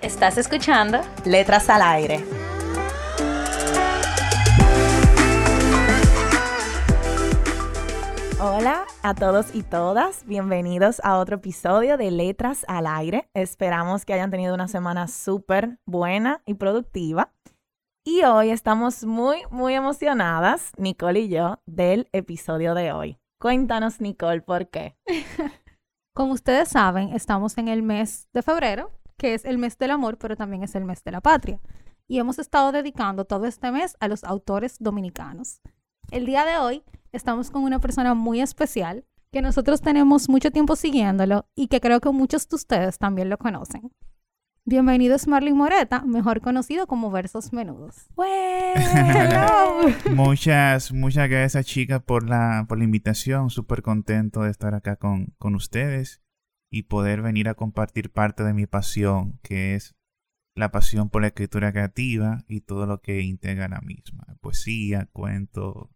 Estás escuchando Letras al Aire. Hola a todos y todas, bienvenidos a otro episodio de Letras al Aire. Esperamos que hayan tenido una semana súper buena y productiva. Y hoy estamos muy, muy emocionadas, Nicole y yo, del episodio de hoy. Cuéntanos, Nicole, ¿por qué? Como ustedes saben, estamos en el mes de febrero, que es el mes del amor, pero también es el mes de la patria. Y hemos estado dedicando todo este mes a los autores dominicanos. El día de hoy estamos con una persona muy especial que nosotros tenemos mucho tiempo siguiéndolo y que creo que muchos de ustedes también lo conocen. Bienvenido es Marlin Moreta, mejor conocido como Versos Menudos. muchas, muchas gracias chicas por la, por la invitación. Súper contento de estar acá con, con ustedes y poder venir a compartir parte de mi pasión, que es la pasión por la escritura creativa y todo lo que integra la misma. Poesía, cuento,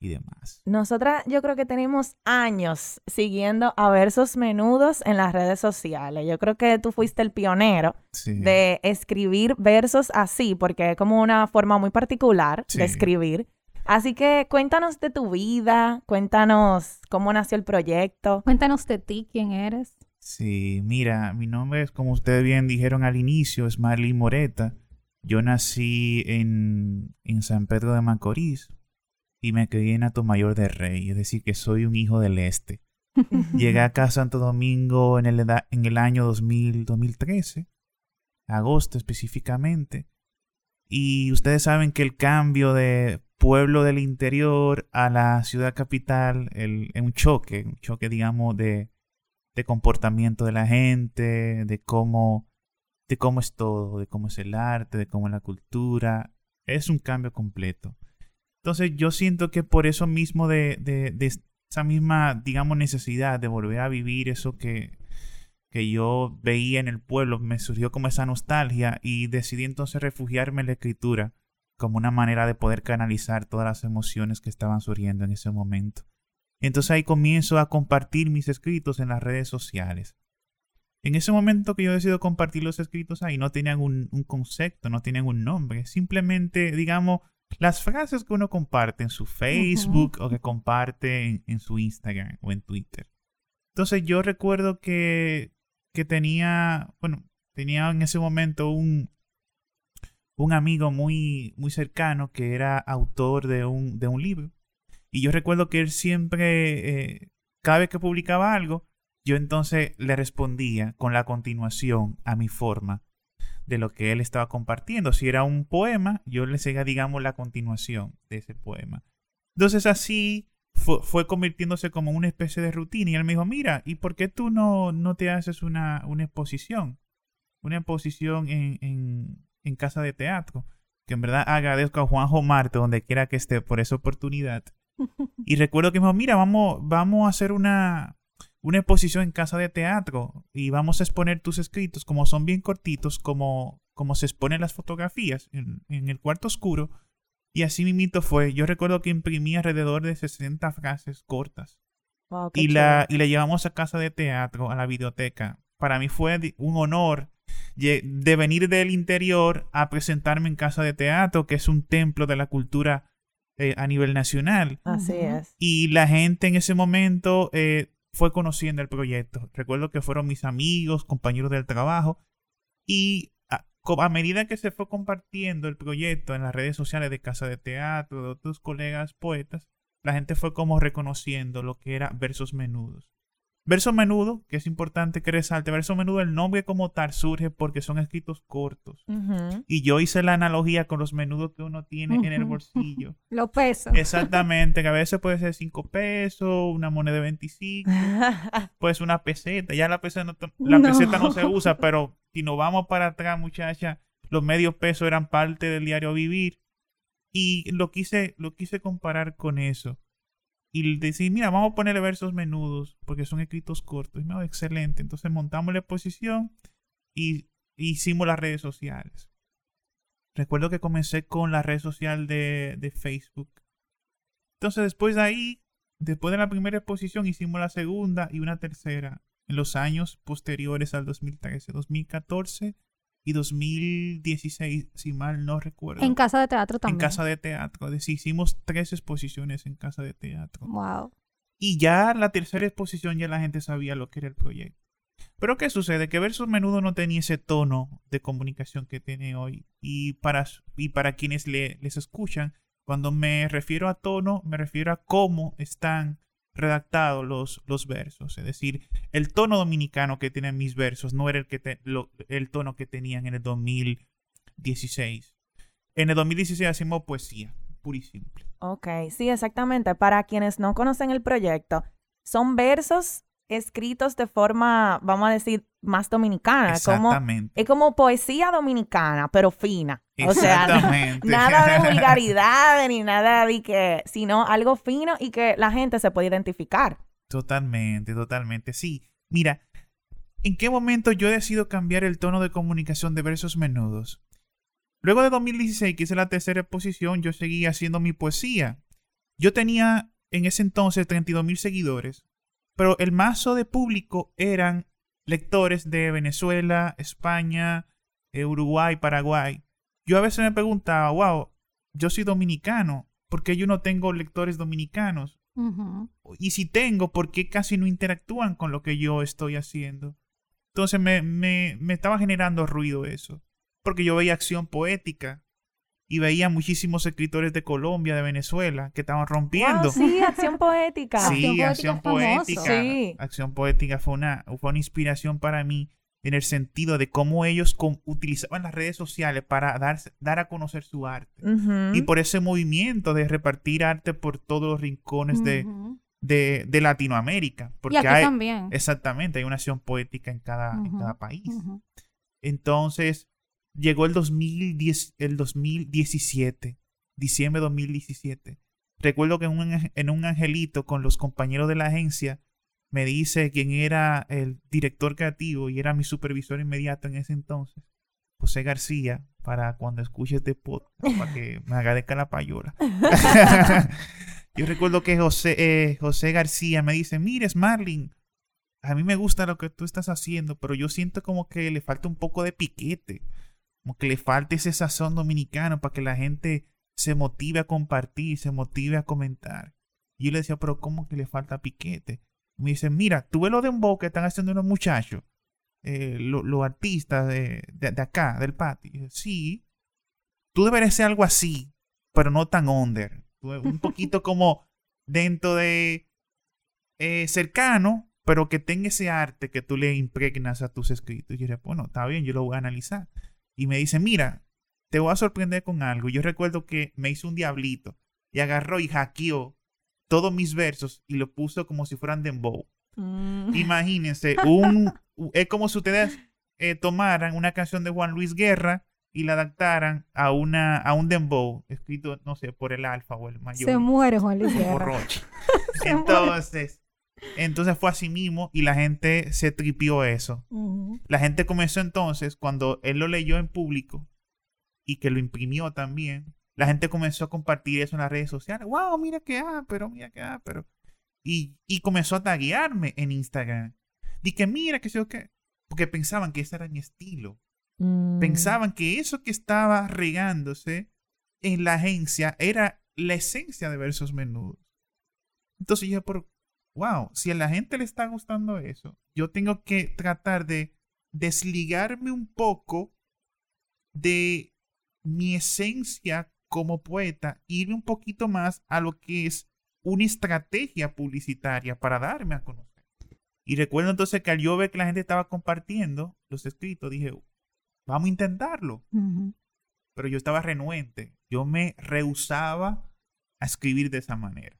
y demás. Nosotras yo creo que tenemos años siguiendo a versos menudos en las redes sociales. Yo creo que tú fuiste el pionero de escribir versos así, porque es como una forma muy particular de escribir. Así que cuéntanos de tu vida, cuéntanos cómo nació el proyecto. Cuéntanos de ti, quién eres. Sí, mira, mi nombre es, como ustedes bien dijeron al inicio, es Marley Moreta. Yo nací en, en San Pedro de Macorís, y me crié en Mayor de Rey, es decir, que soy un hijo del este. Llegué acá a Santo Domingo en el, en el año 2000, 2013, agosto específicamente, y ustedes saben que el cambio de pueblo del interior a la ciudad capital es un choque, un choque, digamos, de, de comportamiento de la gente, de cómo, de cómo es todo, de cómo es el arte, de cómo es la cultura. Es un cambio completo. Entonces yo siento que por eso mismo de, de, esa misma, digamos, necesidad de volver a vivir eso que, que yo veía en el pueblo, me surgió como esa nostalgia y decidí entonces refugiarme en la escritura como una manera de poder canalizar todas las emociones que estaban surgiendo en ese momento. Entonces ahí comienzo a compartir mis escritos en las redes sociales. En ese momento que yo decido compartir los escritos ahí, no tenían un, un concepto, no tenían un nombre, simplemente, digamos, las frases que uno comparte en su Facebook o que comparte en, su Instagram o en Twitter. Entonces yo recuerdo que, que tenía, bueno, tenía en ese momento un, un amigo muy, muy cercano que era autor de un, de un libro. Y yo recuerdo que él siempre, eh, cada vez que publicaba algo, yo entonces le respondía con la continuación a mi forma de lo que él estaba compartiendo. Si era un poema, yo le seguía, digamos, la continuación de ese poema. Entonces así fue, convirtiéndose como una especie de rutina. Y él me dijo, mira, ¿y por qué tú no, no te haces una, una exposición? Una exposición en, en, en, casa de teatro. Que en verdad agradezco a Juanjo Marte, donde quiera que esté, por esa oportunidad. Y recuerdo que me dijo, mira, vamos, vamos a hacer una, una exposición en casa de teatro y vamos a exponer tus escritos, como son bien cortitos, como, como se exponen las fotografías en, el cuarto oscuro. Y así mito fue. Yo recuerdo que imprimí alrededor de 60 frases cortas. y, la, y la llevamos a casa de teatro, a la biblioteca. Para mí fue un honor de venir del interior a presentarme en casa de teatro, que es un templo de la cultura eh, a nivel nacional. Así es. Y la gente en ese momento eh, fue conociendo el proyecto. Recuerdo que fueron mis amigos, compañeros del trabajo y a, medida que se fue compartiendo el proyecto en las redes sociales de Casa de Teatro, de otros colegas poetas, la gente fue como reconociendo lo que era versos menudos. Verso menudo, que es importante que resalte, verso menudo, el nombre como tal surge porque son escritos cortos. Y yo hice la analogía con los menudos que uno tiene en el bolsillo. Los pesos. Exactamente, que a veces puede ser 5 pesos, una moneda de 25, pues una peseta. Ya la peseta no, la peseta no se usa, pero Si nos vamos para atrás, muchacha, los medios pesos eran parte del diario vivir. Y lo quise, lo quise comparar con eso. Y decir, mira, vamos a ponerle versos menudos, porque son escritos cortos. Excelente. Entonces montamos la exposición y hicimos las redes sociales. Recuerdo que comencé con la red social de, de Facebook. Entonces después de ahí, después de la primera exposición, hicimos la segunda y una tercera en los años posteriores al 2013, 2014 y 2016, si mal no recuerdo. En casa de teatro también. En casa de teatro. Es hicimos tres exposiciones en casa de teatro. Wow. Y ya la tercera exposición ya la gente sabía lo que era el proyecto. Pero ¿qué sucede? Que Versus Menudo no tenía ese tono de comunicación que tiene hoy. Y para, y para quienes le, les escuchan, cuando me refiero a tono, me refiero a cómo están redactados los, los versos. Es decir, el tono dominicano que tienen mis versos no era el, que el tono que tenían en el 2016. En el 2016 hacemos poesía, pura y simple. Ok, sí, exactamente. Para quienes no conocen el proyecto, son versos escritos de forma, vamos a decir, más dominicana. Exactamente. Como, es como poesía dominicana, pero fina. O sea, nada de vulgaridad ni nada de que, sino algo fino y que la gente se puede identificar. Totalmente, totalmente. Sí, mira, ¿en qué momento yo decido cambiar el tono de comunicación de versos menudos? Luego de 2016, que hice la tercera exposición, yo seguí haciendo mi poesía. Yo tenía en ese entonces 32 mil seguidores pero el mazo de público eran lectores de Venezuela, España, eh, Uruguay, Paraguay. Yo a veces me preguntaba, wow, yo soy dominicano, ¿por qué yo no tengo lectores dominicanos? Y si tengo, ¿por qué casi no interactúan con lo que yo estoy haciendo? Entonces me, me, me estaba generando ruido eso, porque yo veía acción poética, y veía muchísimos escritores de Colombia, de Venezuela, que estaban rompiendo. sí, acción poética. Sí, acción poética. Acción poética fue una, fue una inspiración para mí en el sentido de cómo ellos utilizaban las redes sociales para dar, dar a conocer su arte. Y por ese movimiento de repartir arte por todos los rincones de, de, Latinoamérica. Porque y aquí hay, también. Exactamente, hay una acción poética en cada, en cada país. Entonces, Llegó el, 2010, el 2017, diciembre de 2017. Recuerdo que en un, en un angelito con los compañeros de la agencia me dice quién era el director creativo y era mi supervisor inmediato en ese entonces, José García, para cuando escuche este podcast, para que me agradezca la payola. Yo recuerdo que José, eh, José García me dice, mires Marlin, a mí me gusta lo que tú estás haciendo, pero yo siento como que le falta un poco de piquete como que le falta ese sazón dominicano para que la gente se motive a compartir, se motive a comentar. Y yo le decía, pero ¿cómo que le falta piquete? me dice, mira, tú ves lo de un que están haciendo unos muchachos, eh, los artistas de, acá, del patio. sí, tú deberías ser algo así, pero no tan under. Un poquito como dentro de eh, cercano, pero que tenga ese arte que tú le impregnas a tus escritos. Y yo dije, bueno, está bien, yo lo voy a analizar y me dice, mira, te voy a sorprender con algo. Yo recuerdo que me hizo un diablito y agarró y hackeó todos mis versos y lo puso como si fueran dembow. Mm. Imagínense, un, es como si ustedes eh, tomaran una canción de Juan Luis Guerra y la adaptaran a una a un dembow escrito no sé por el alfa o el mayor se muere Juan Luis Guerra entonces entonces fue así mismo y la gente se tripió eso. La gente comenzó entonces, cuando él lo leyó en público y que lo imprimió también, la gente comenzó a compartir eso en las redes sociales. ¡Wow! Mira qué ah, pero mira qué ah, pero. Y, y comenzó a taguearme en Instagram. Dije, mira que sé yo qué. Porque pensaban que ese era mi estilo. Mm. Pensaban que eso que estaba regándose en la agencia era la esencia de versos menudos. Entonces yo, por, wow, si a la gente le está gustando eso, yo tengo que tratar de desligarme un poco de mi esencia como poeta, irme un poquito más a lo que es una estrategia publicitaria para darme a conocer. Y recuerdo entonces que al yo ver que la gente estaba compartiendo los escritos, dije, vamos a intentarlo. Pero yo estaba renuente, yo me rehusaba a escribir de esa manera.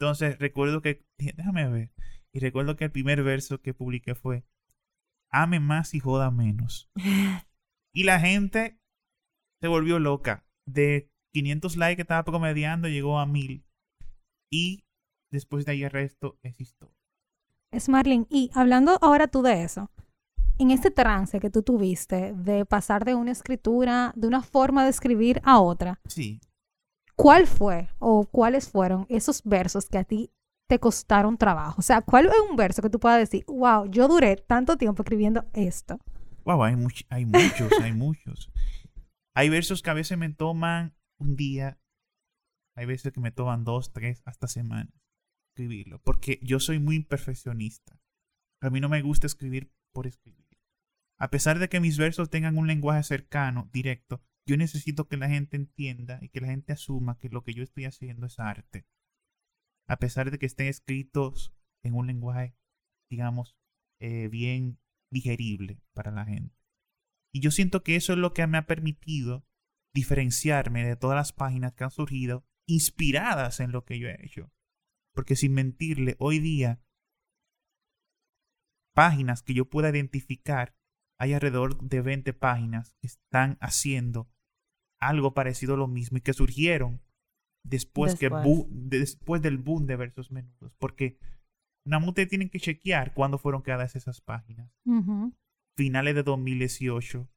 Entonces recuerdo que, déjame ver, y recuerdo que el primer verso que publiqué fue, ame más y joda menos. Y la gente se volvió loca. De 500 likes que estaba promediando, llegó a 1000. Y después de ahí el resto es historia. Es Marlene. Y hablando ahora tú de eso, en este trance que tú tuviste de pasar de una escritura, de una forma de escribir a otra, Sí. ¿Cuál fue o cuáles fueron esos versos que a ti te costaron trabajo? O sea, ¿cuál es un verso que tú puedas decir, wow, yo duré tanto tiempo escribiendo esto? Wow, hay, much- hay muchos, hay muchos. Hay versos que a veces me toman un día, hay veces que me toman dos, tres, hasta semanas escribirlo, porque yo soy muy perfeccionista. A mí no me gusta escribir por escribir. A pesar de que mis versos tengan un lenguaje cercano, directo, yo necesito que la gente entienda y que la gente asuma que lo que yo estoy haciendo es arte. A pesar de que estén escritos en un lenguaje, digamos, eh, bien digerible para la gente. Y yo siento que eso es lo que me ha permitido diferenciarme de todas las páginas que han surgido inspiradas en lo que yo he hecho. Porque sin mentirle, hoy día, páginas que yo pueda identificar, hay alrededor de 20 páginas que están haciendo algo parecido a lo mismo y que surgieron después, que Después. del boom de versos menudos. Porque nada más ustedes tienen que chequear cuándo fueron creadas esas páginas. Finales de 2018,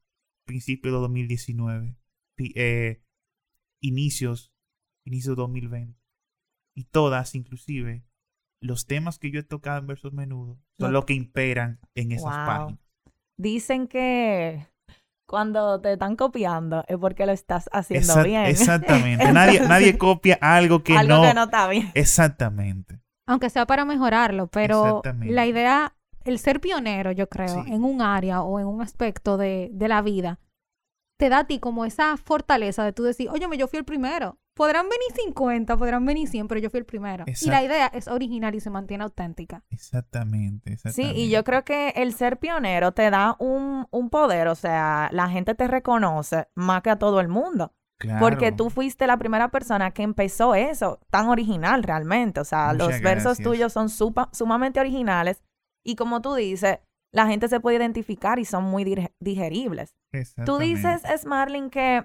principios de 2019, pi- eh, inicios, inicios de 2020. Y todas, inclusive, los temas que yo he tocado en versos menudos son Lo- los que imperan en esas Wow. páginas. Dicen que cuando te están copiando es porque lo estás haciendo Exact- bien. Exactamente. nadie, Entonces, nadie copia algo que Algo no. que no está bien. Exactamente. Aunque sea para mejorarlo, pero la idea, el ser pionero, yo creo, Sí. en un área o en un aspecto de, de la vida, te da a ti como esa fortaleza de tú decir, oye, yo fui el primero. Podrán venir 50, podrán venir 100, pero yo fui el primero. Y la idea es original y se mantiene auténtica. Exactamente. Sí, exactamente. y yo creo que el ser pionero te da un, un poder, o sea, la gente te reconoce más que a todo el mundo. Porque Claro. tú fuiste la primera persona que empezó eso, tan original realmente. O sea, Muchas los versos tuyos son supa- sumamente originales y como tú dices, la gente se puede identificar y son muy digeribles. Tú dices, Smarling, que,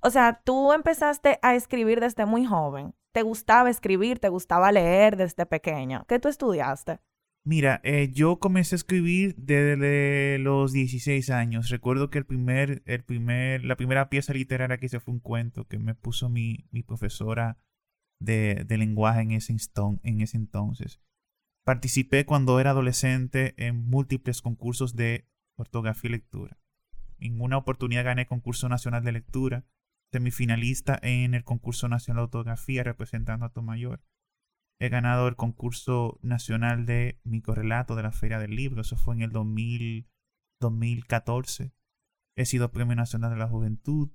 o sea, tú empezaste a escribir desde muy joven. ¿Te gustaba escribir? ¿Te gustaba leer desde pequeño? ¿Qué tú estudiaste? Mira, eh, yo comencé a escribir desde los 16 años. Recuerdo que el primer, el primer, la primera pieza literaria que hice fue un cuento que me puso mi, profesora de, de lenguaje en ese, en ese entonces. Participé cuando era adolescente en múltiples concursos de ortografía y lectura. En una oportunidad gané concurso nacional de lectura, semifinalista en el concurso nacional de ortografía representando a Tomayor he ganado el concurso nacional de microrelato de la Feria del Libro. Eso fue en el 2000, 2014. He sido Premio Nacional de la Juventud.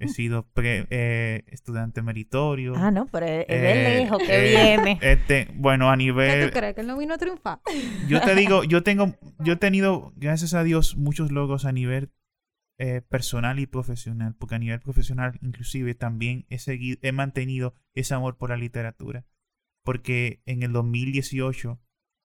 He sido pre- eh, estudiante meritorio. Ah, no, pero es, de Eh, lejos que eh, viene. este, bueno, a ¿Qué nivel... tú crees? ¿Que él no vino a triunfar? Yo te digo, yo tengo, yo he tenido, gracias a Dios, muchos logros a nivel eh, personal y profesional, porque a nivel profesional inclusive también he seguido, he mantenido ese amor por la literatura, porque en el 2018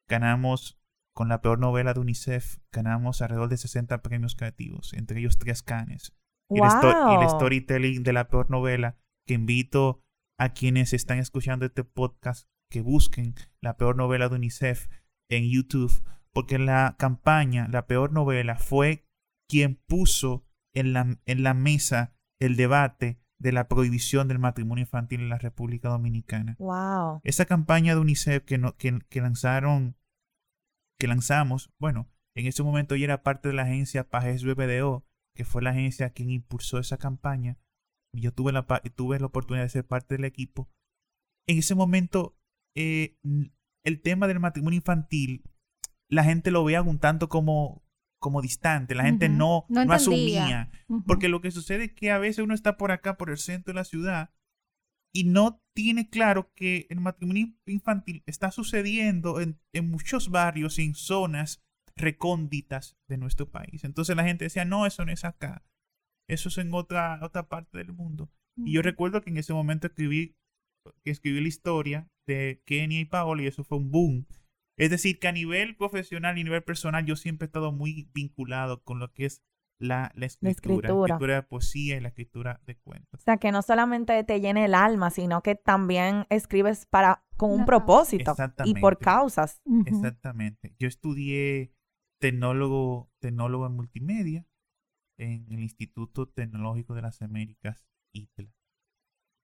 ganamos con la peor novela de UNICEF, ganamos alrededor de 60 premios creativos, entre ellos tres canes. Y, el sto- y el Wow. storytelling de la peor novela, que invito a quienes están escuchando este podcast que busquen la peor novela de UNICEF en YouTube, porque la campaña, la peor novela, fue quien puso en la, en la mesa el debate de la prohibición del matrimonio infantil en la República Dominicana. Wow. Esa campaña de UNICEF que, no- que, que lanzaron, que lanzamos, bueno, en ese momento ya era parte de la agencia Pajes BBDO, que fue la agencia quien impulsó esa campaña. Y yo tuve la, pa- tuve la oportunidad de ser parte del equipo. En ese momento, eh, el tema del matrimonio infantil, la gente lo veía un tanto como, como distante, la gente no, No no asumía. Ujú. Porque lo que sucede es que a veces uno está por acá, por el centro de la ciudad, y no tiene claro que el matrimonio infantil está sucediendo en, en muchos barrios en zonas recónditas de nuestro país. Entonces la gente decía, no, eso no es acá. Eso es en otra, otra parte del mundo. Y yo recuerdo que en ese momento escribí, escribí la historia de Kenia y Paola y eso fue un boom. Es decir, que a nivel profesional y a nivel personal yo siempre he estado muy vinculado con lo que es la, la, escritura, la, escritura, de poesía y la escritura de cuentos. O sea, que no solamente te llene el alma, sino que también escribes para con un propósito y por causas. Exactamente. Yo estudié tecnólogo, tecnólogo en multimedia en el Instituto Tecnológico de las Américas, ITLA.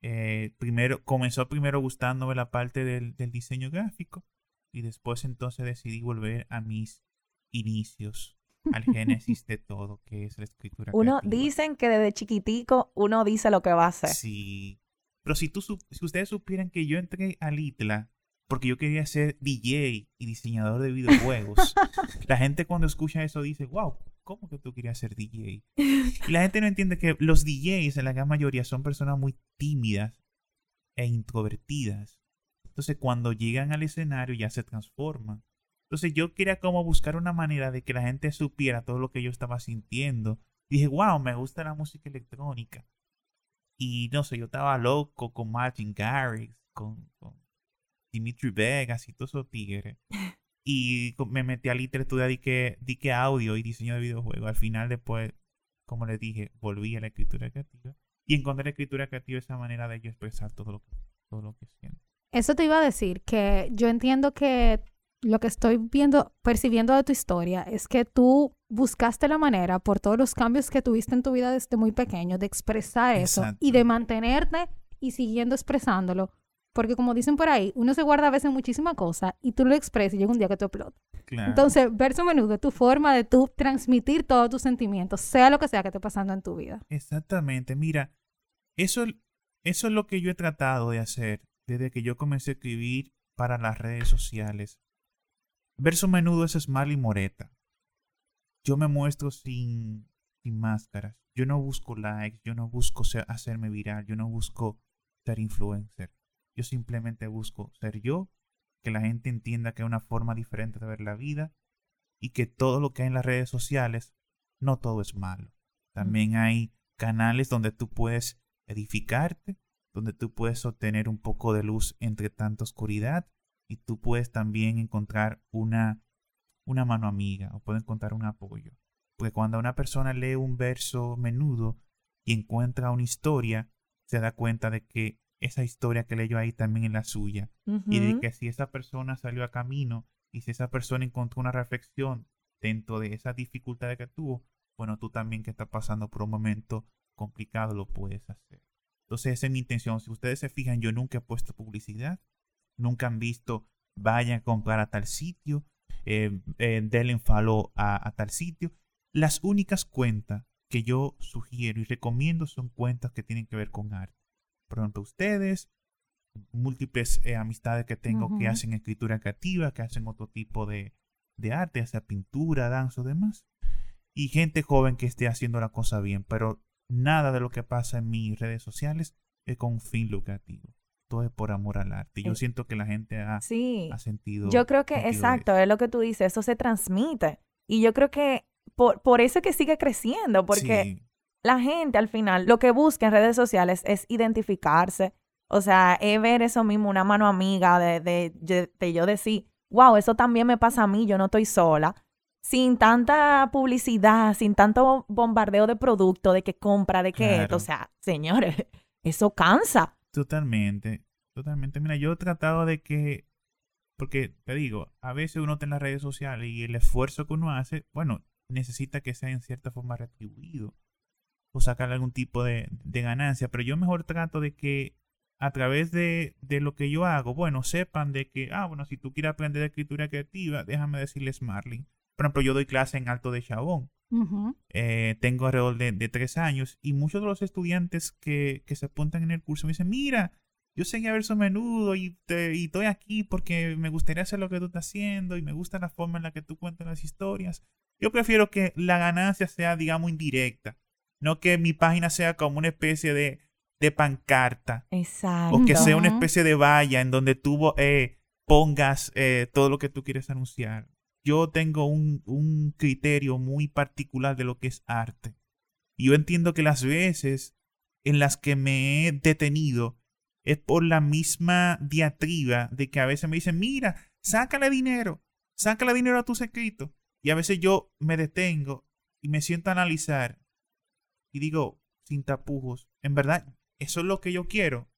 Eh, primero, comenzó primero gustándome la parte del, del diseño gráfico y después entonces decidí volver a mis inicios al génesis de todo, que es la escritura. Uno dicen que desde chiquitico uno dice lo que va a hacer. Sí. Pero si, tú, si ustedes supieran que yo entré a Litla porque yo quería ser DJ y diseñador de videojuegos, la gente cuando escucha eso dice, wow, ¿cómo que tú querías ser DJ? Y la gente no entiende que los DJs en la gran mayoría son personas muy tímidas e introvertidas. Entonces cuando llegan al escenario ya se transforman. Entonces yo quería como buscar una manera de que la gente supiera todo lo que yo estaba sintiendo. Y dije, wow, me gusta la música electrónica. Y no sé, yo estaba loco con Martin Garrix, con, Dimitri Vegas y todos esos tigres. Y me metí a literatura, di que, di que audio y diseño de videojuegos. Al final, después, como les dije, volví a la escritura creativa. Y encontré la escritura creativa esa manera de yo expresar todo lo que, todo lo que siento. Eso te iba a decir, que yo entiendo que lo que estoy viendo, percibiendo de tu historia es que tú buscaste la manera, por todos los cambios que tuviste en tu vida desde muy pequeño, de expresar eso y de mantenerte y siguiendo expresándolo. Porque como dicen por ahí, uno se guarda a veces muchísimas cosas y tú lo expresas y llega un día que te explota. Entonces, verso menudo tu forma de tú transmitir todos tus sentimientos, sea lo que sea que esté pasando en tu vida. Exactamente. Mira, eso, eso es lo que yo he tratado de hacer desde que yo comencé a escribir para las redes sociales. Verso menudo es Smiley Moreta. Yo me muestro sin, sin máscaras. Yo no busco likes, yo no busco hacerme viral, yo no busco ser influencer. Yo simplemente busco ser yo, que la gente entienda que hay una forma diferente de ver la vida y que todo lo que hay en las redes sociales, no todo es malo. También hay canales donde tú puedes edificarte, donde tú puedes obtener un poco de luz entre tanta oscuridad y tú puedes también encontrar una, una mano amiga o puedes encontrar un apoyo. Porque cuando una persona lee un verso menudo y encuentra una historia, se da cuenta de que esa historia que leyó ahí también es la suya. Y de que si esa persona salió a camino y si esa persona encontró una reflexión dentro de esa dificultad que tuvo, bueno, tú también que estás pasando por un momento complicado lo puedes hacer. Entonces esa es mi intención. Si ustedes se fijan, yo nunca he puesto publicidad nunca han visto, vayan a comprar a tal sitio, eh, eh, denle follow a, tal sitio. Las únicas cuentas que yo sugiero y recomiendo son cuentas que tienen que ver con arte. Por ejemplo, ustedes, múltiples eh, amistades que tengo que hacen escritura creativa, que hacen otro tipo de, de arte, sea pintura, danza o demás. Y gente joven que esté haciendo la cosa bien, pero nada de lo que pasa en mis redes sociales es con fin lucrativo todo es por amor al arte. Yo eh, siento que la gente ha, ha sentido. Yo creo que, exacto, es lo que tú dices, eso se transmite. Y yo creo que por, por eso que sigue creciendo, porque la gente al final lo que busca en redes sociales es identificarse. O sea, es ver eso mismo, una mano amiga de, de, de, yo decir, wow, eso también me pasa a mí, yo no estoy sola. Sin tanta publicidad, sin tanto bombardeo de producto, de que compra, de que esto. O sea, señores, eso cansa. Totalmente, totalmente. Mira, yo he tratado de que, porque te digo, a veces uno está en las redes sociales y el esfuerzo que uno hace, bueno, necesita que sea en cierta forma retribuido o sacar algún tipo de, de ganancia, pero yo mejor trato de que a través de, de, lo que yo hago, bueno, sepan de que, ah, bueno, si tú quieres aprender escritura creativa, déjame decirles Marlin. Por ejemplo, yo doy clase en Alto de Chabón. Eh, tengo alrededor de, tres años y muchos de los estudiantes que, se apuntan en el curso me dicen, mira, yo seguía verso menudo y, y estoy aquí porque me gustaría hacer lo que tú estás haciendo y me gusta la forma en la que tú cuentas las historias. Yo prefiero que la ganancia sea, digamos, indirecta, no que mi página sea como una especie de, de pancarta. Exacto. O que sea una especie de valla en donde tú eh, pongas eh, todo lo que tú quieres anunciar yo tengo un, criterio muy particular de lo que es arte. Y yo entiendo que las veces en las que me he detenido es por la misma diatriba de que a veces me dicen, mira, sácale dinero, sácale dinero a tus escritos. Y a veces yo me detengo y me siento a analizar y digo, sin tapujos, en verdad, eso es lo que yo quiero.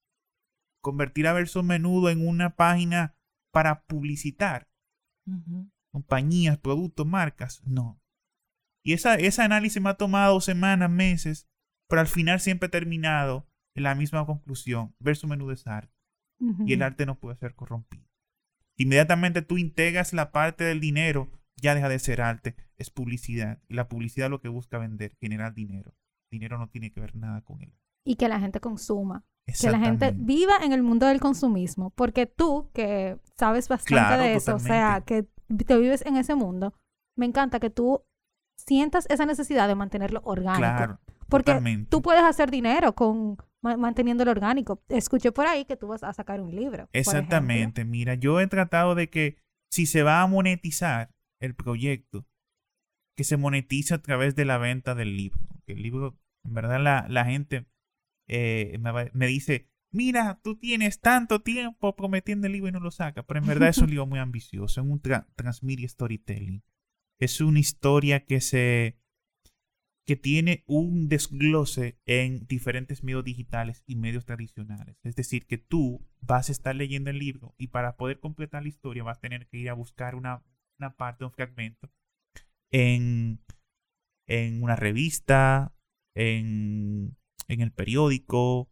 Convertir a Verso Menudo en una página para publicitar. Compañías, productos, marcas. No. Y esa, ese análisis me ha tomado semanas, meses, pero al final siempre he terminado en la misma conclusión. Verso Menudo es arte. Y el arte no puede ser corrompido. Inmediatamente tú integras la parte del dinero, ya deja de ser arte, es publicidad. Y la publicidad lo que busca vender, generar dinero. dinero no tiene que ver nada con él. Y que la gente consuma. Que la gente viva en el mundo del consumismo. Porque tú, que sabes bastante de eso, o sea, que te vives en ese mundo, me encanta que tú sientas esa necesidad de mantenerlo orgánico. Claro, porque tú puedes hacer dinero con manteniéndolo orgánico. Escuché por ahí que tú vas a sacar un libro. Exactamente. Mira, yo he tratado de que si se va a monetizar el proyecto, que se monetice a través de la venta del libro. El libro, en verdad, la, la gente eh, me, dice, mira, tú tienes tanto tiempo prometiendo el libro y no lo sacas. Pero en verdad es un libro muy ambicioso, es un transmedia storytelling. Es una historia que se que tiene un desglose en diferentes medios digitales y medios tradicionales. Es decir, que tú vas a estar leyendo el libro y para poder completar la historia vas a tener que ir a buscar una, una parte, un fragmento en, en una revista, en, en el periódico,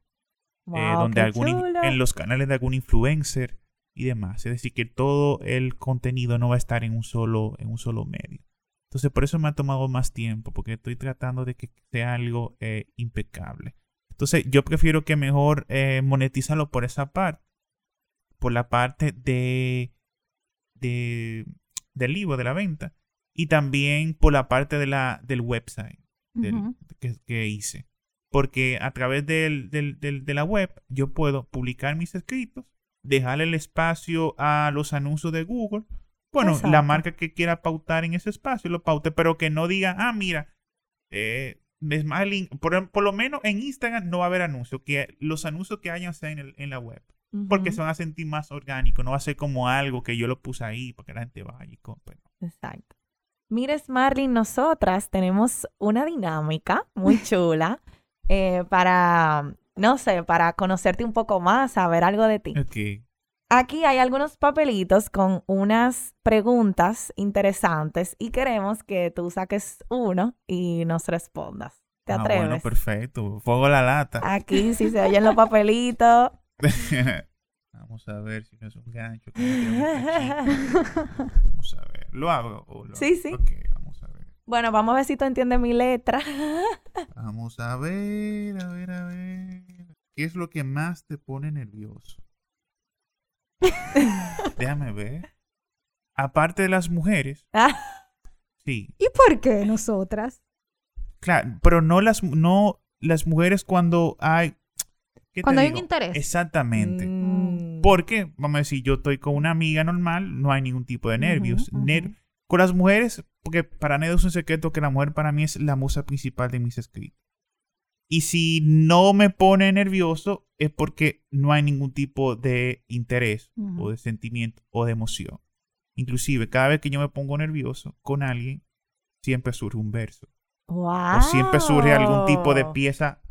eh, donde algún, en los canales de algún influencer y demás. Es decir, que todo el contenido no va a estar en un solo, en un solo medio. Entonces, por eso me ha tomado más tiempo, porque estoy tratando de que sea algo eh, impecable. Entonces, yo prefiero que mejor eh, monetizarlo por esa parte, por la parte de, de, del libro, de la venta, y también por la parte de la, del website que, hice. Porque a través del, de la web yo puedo publicar mis escritos, dejar el espacio a los anuncios de Google bueno, la marca que quiera pautar en ese espacio lo paute, pero que no diga, ah, mira, eh, por, por, lo menos en Instagram no va a haber anuncios, que los anuncios que hayan sean en, en la web. Porque se van a sentir más orgánicos, no va a ser como algo que yo lo puse ahí para que la gente vaya y compre. Exacto. Mires, Marlin, nosotras tenemos una dinámica muy chula eh, para, no sé, para conocerte un poco más, saber algo de ti. Ok. Aquí hay algunos papelitos con unas preguntas interesantes y queremos que tú saques uno y nos respondas. ¿Te ah, atreves? Bueno, perfecto. Fuego la lata. Aquí sí se oyen los papelitos. Vamos a ver si no es un gancho. vamos a ver. ¿Lo hago? Sí, sí. Ok, vamos a ver. Bueno, vamos a ver si tú entiendes mi letra. vamos a ver, a ver, a ver. ¿Qué es lo que más te pone nervioso? Déjame ver. Aparte de las mujeres. Ah. Sí. ¿Y por qué nosotras? Claro, pero no las, no las mujeres cuando hay... Cuando hay un interés. Exactamente. Mm. Porque, vamos a decir, yo estoy con una amiga normal, no hay ningún tipo de nervios. con las mujeres, porque para nadie es un secreto que la mujer para mí es la musa principal de mis escritos. Y si no me pone nervioso es porque no hay ningún tipo de interés o de sentimiento o de emoción. Inclusive, cada vez que yo me pongo nervioso con alguien, siempre surge un verso. O siempre surge algún tipo de pieza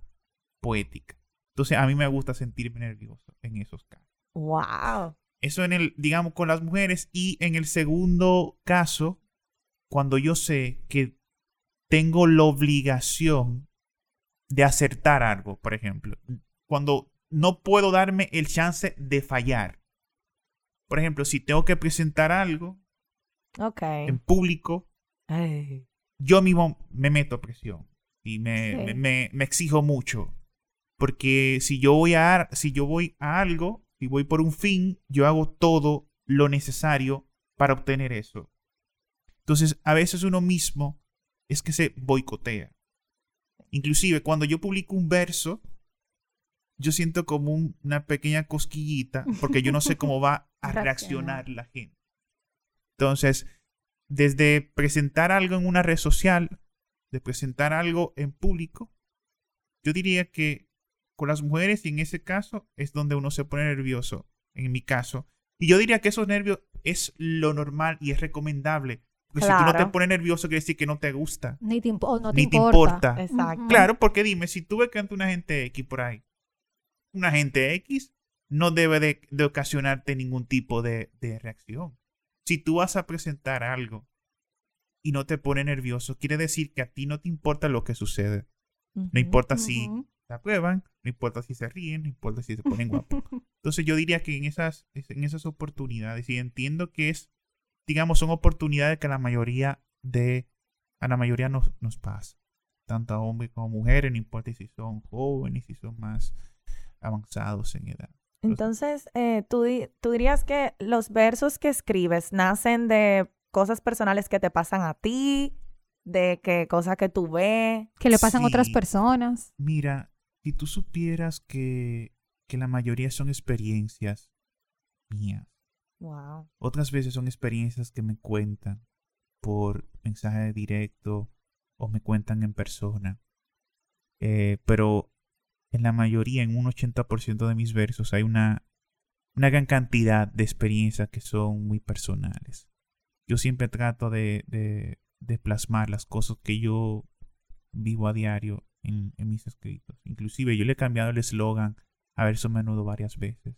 poética. Entonces, a mí me gusta sentirme nervioso en esos casos. Wow. Eso en el, digamos, con las mujeres. Y en el segundo caso, cuando yo sé que tengo la obligación de acertar algo, por ejemplo. Cuando no puedo darme el chance de fallar. Por ejemplo, si tengo que presentar algo en público, yo mismo me meto presión y me, me, me, exijo mucho. Porque si yo voy a si yo voy a algo, y voy por un fin, yo hago todo lo necesario para obtener eso. Entonces, a veces uno mismo es que se boicotea. Inclusive cuando yo publico un verso, yo siento como una pequeña cosquillita porque yo no sé cómo va a reaccionar la gente. Entonces, desde presentar algo en una red social, de presentar algo en público, yo diría que con las mujeres y en ese caso es donde uno se pone nervioso, en mi caso. Y yo diría que esos nervios es lo normal y es recomendable. Porque si tú no te pones nervioso, quiere decir que no te gusta. Ni te, no ni te importa. Exacto. Claro, porque dime, si tú ves que ante una gente X por ahí, una gente X no debe de, ocasionarte ningún tipo de, reacción. Si tú vas a presentar algo y no te pone nervioso, quiere decir que a ti no te importa lo que sucede. No importa si te aprueban, no importa si se ríen, no importa si se ponen guapos. Entonces yo diría que en esas, en esas oportunidades, y entiendo que es, digamos, son oportunidades que a la mayoría de, a la mayoría nos, nos pasa. Tanto a hombres como a mujeres, no importa si son jóvenes, si son más avanzados en edad. Entonces, eh, ¿tú, ¿tú dirías que los versos que escribes nacen de cosas personales que te pasan a ti, de que cosas que tú ves. Que le pasan a otras personas. Mira, si tú supieras que, que la mayoría son experiencias mías. Wow. Otras veces son experiencias que me cuentan por mensaje directo o me cuentan en persona. Eh, pero en la mayoría, en un 80% de mis versos, hay una, una gran cantidad de experiencias que son muy personales. Yo siempre trato de, de, plasmar las cosas que yo vivo a diario en, mis escritos. Inclusive yo le he cambiado el eslogan a verso menudo varias veces.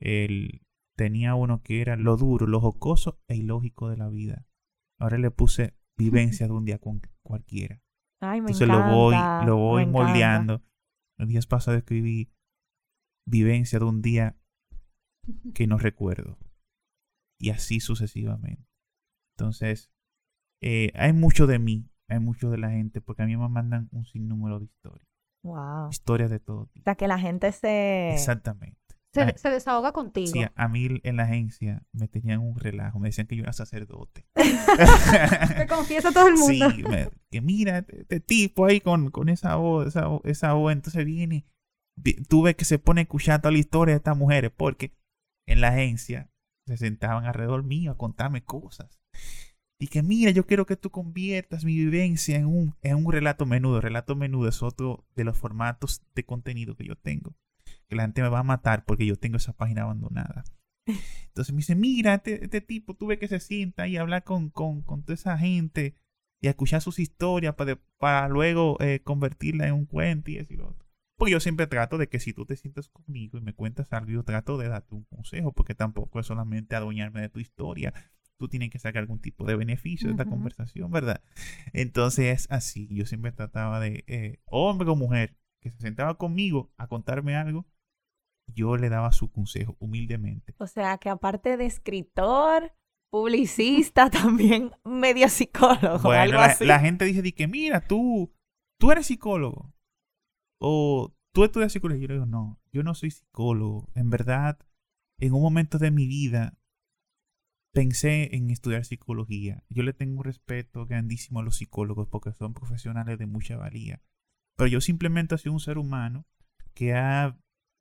El, tenía uno que era lo duro, lo jocoso e ilógico de la vida. Ahora le puse vivencia de un día con cualquiera. Ay, me Entonces lo voy, lo voy moldeando los días pasados escribí vivencia de un día que no recuerdo. Y así sucesivamente. Entonces, eh, hay mucho de mí, hay mucho de la gente, porque a mí me mandan un sinnúmero de historias. Wow. Historias de todo tipo. O sea, que la gente se... Exactamente. Se, desahoga contigo. Sí, a mí en la agencia me tenían un relajo, me decían que yo era sacerdote. Te confiesa todo el mundo. Sí, que mira, este tipo ahí con, con esa voz, esa, esa voz, entonces viene, tú ves que se pone a escuchar toda la historia de estas mujeres, porque en la agencia se sentaban alrededor mío a contarme cosas. Y que mira, yo quiero que tú conviertas mi vivencia en un, en un relato menudo. Relato menudo es otro de los formatos de contenido que yo tengo que la gente me va a matar porque yo tengo esa página abandonada. Entonces me dice, mira, este, este tipo, tuve que se sienta y hablar con, con, con, toda esa gente y escuchar sus historias para, para luego eh, convertirla en un cuento y lo otro. Porque yo siempre trato de que si tú te sientas conmigo y me cuentas algo, yo trato de darte un consejo, porque tampoco es solamente adueñarme de tu historia. Tú tienes que sacar algún tipo de beneficio de esta conversación, ¿verdad? Entonces es así. Yo siempre trataba de, eh, hombre o mujer, que se sentaba conmigo a contarme algo, yo le daba su consejo humildemente. O sea, que aparte de escritor, publicista, también medio psicólogo. Bueno, algo la, así. la, gente dice que, mira, tú, tú eres psicólogo. O tú estudias psicología. Yo le digo, no, yo no soy psicólogo. En verdad, en un momento de mi vida, pensé en estudiar psicología. Yo le tengo un respeto grandísimo a los psicólogos porque son profesionales de mucha valía. Pero yo simplemente soy un ser humano que ha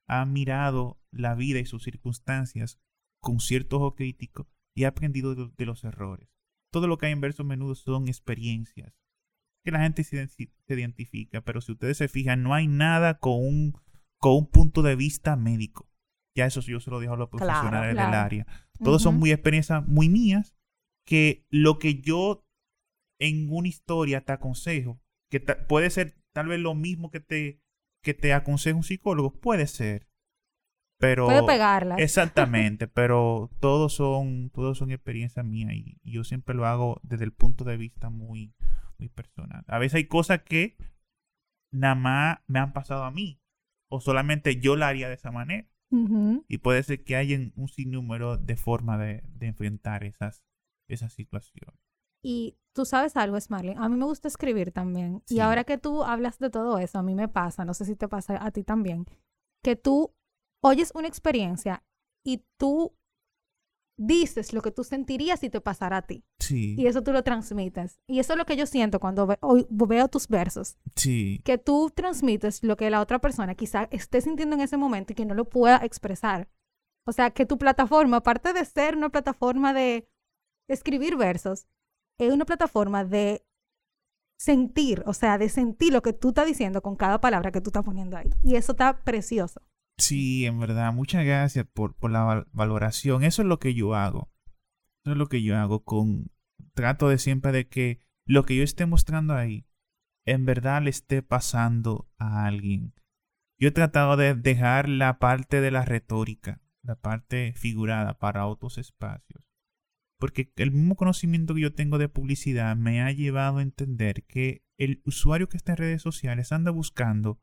ha mirado la vida y sus circunstancias con cierto ojo crítico y ha aprendido de, los errores. Todo lo que hay en versos menudos son experiencias que la gente se, identifica, pero si ustedes se fijan, no hay nada con un, con un punto de vista médico. Ya eso yo se lo dejo a los profesionales del área. Todos son muy experiencias muy mías que lo que yo en una historia te aconsejo, que puede ser tal vez lo mismo que te que te aconseja un psicólogo, puede ser. Pero, puede pegarla. Exactamente, pero todos son, todos son experiencias mías y, yo siempre lo hago desde el punto de vista muy, muy personal. A veces hay cosas que nada más me han pasado a mí o solamente yo la haría de esa manera. Y puede ser que haya un sinnúmero de formas de, de, enfrentar esas, esas situaciones. Y tú sabes algo, Smarley, a mí me gusta escribir también. Y ahora que tú hablas de todo eso, a mí me pasa, no sé si te pasa a ti también, que tú oyes una experiencia y tú dices lo que tú sentirías si te pasara a ti. Sí. Y eso tú lo transmites. Y eso es lo que yo siento cuando veo tus versos. Sí. Que tú transmites lo que la otra persona quizá esté sintiendo en ese momento y que no lo pueda expresar. O sea, que tu plataforma, aparte de ser una plataforma de escribir versos, es una plataforma de sentir, o sea, de sentir lo que tú estás diciendo con cada palabra que tú estás poniendo ahí. Y eso está precioso. Sí, en verdad, muchas gracias por, por la valoración. Eso es lo que yo hago. Eso es lo que yo hago con... Trato de siempre de que lo que yo esté mostrando ahí en verdad le esté pasando a alguien. Yo he tratado de dejar la parte de la retórica, la parte figurada para otros espacios. Porque el mismo conocimiento que yo tengo de publicidad me ha llevado a entender que el usuario que está en redes sociales anda buscando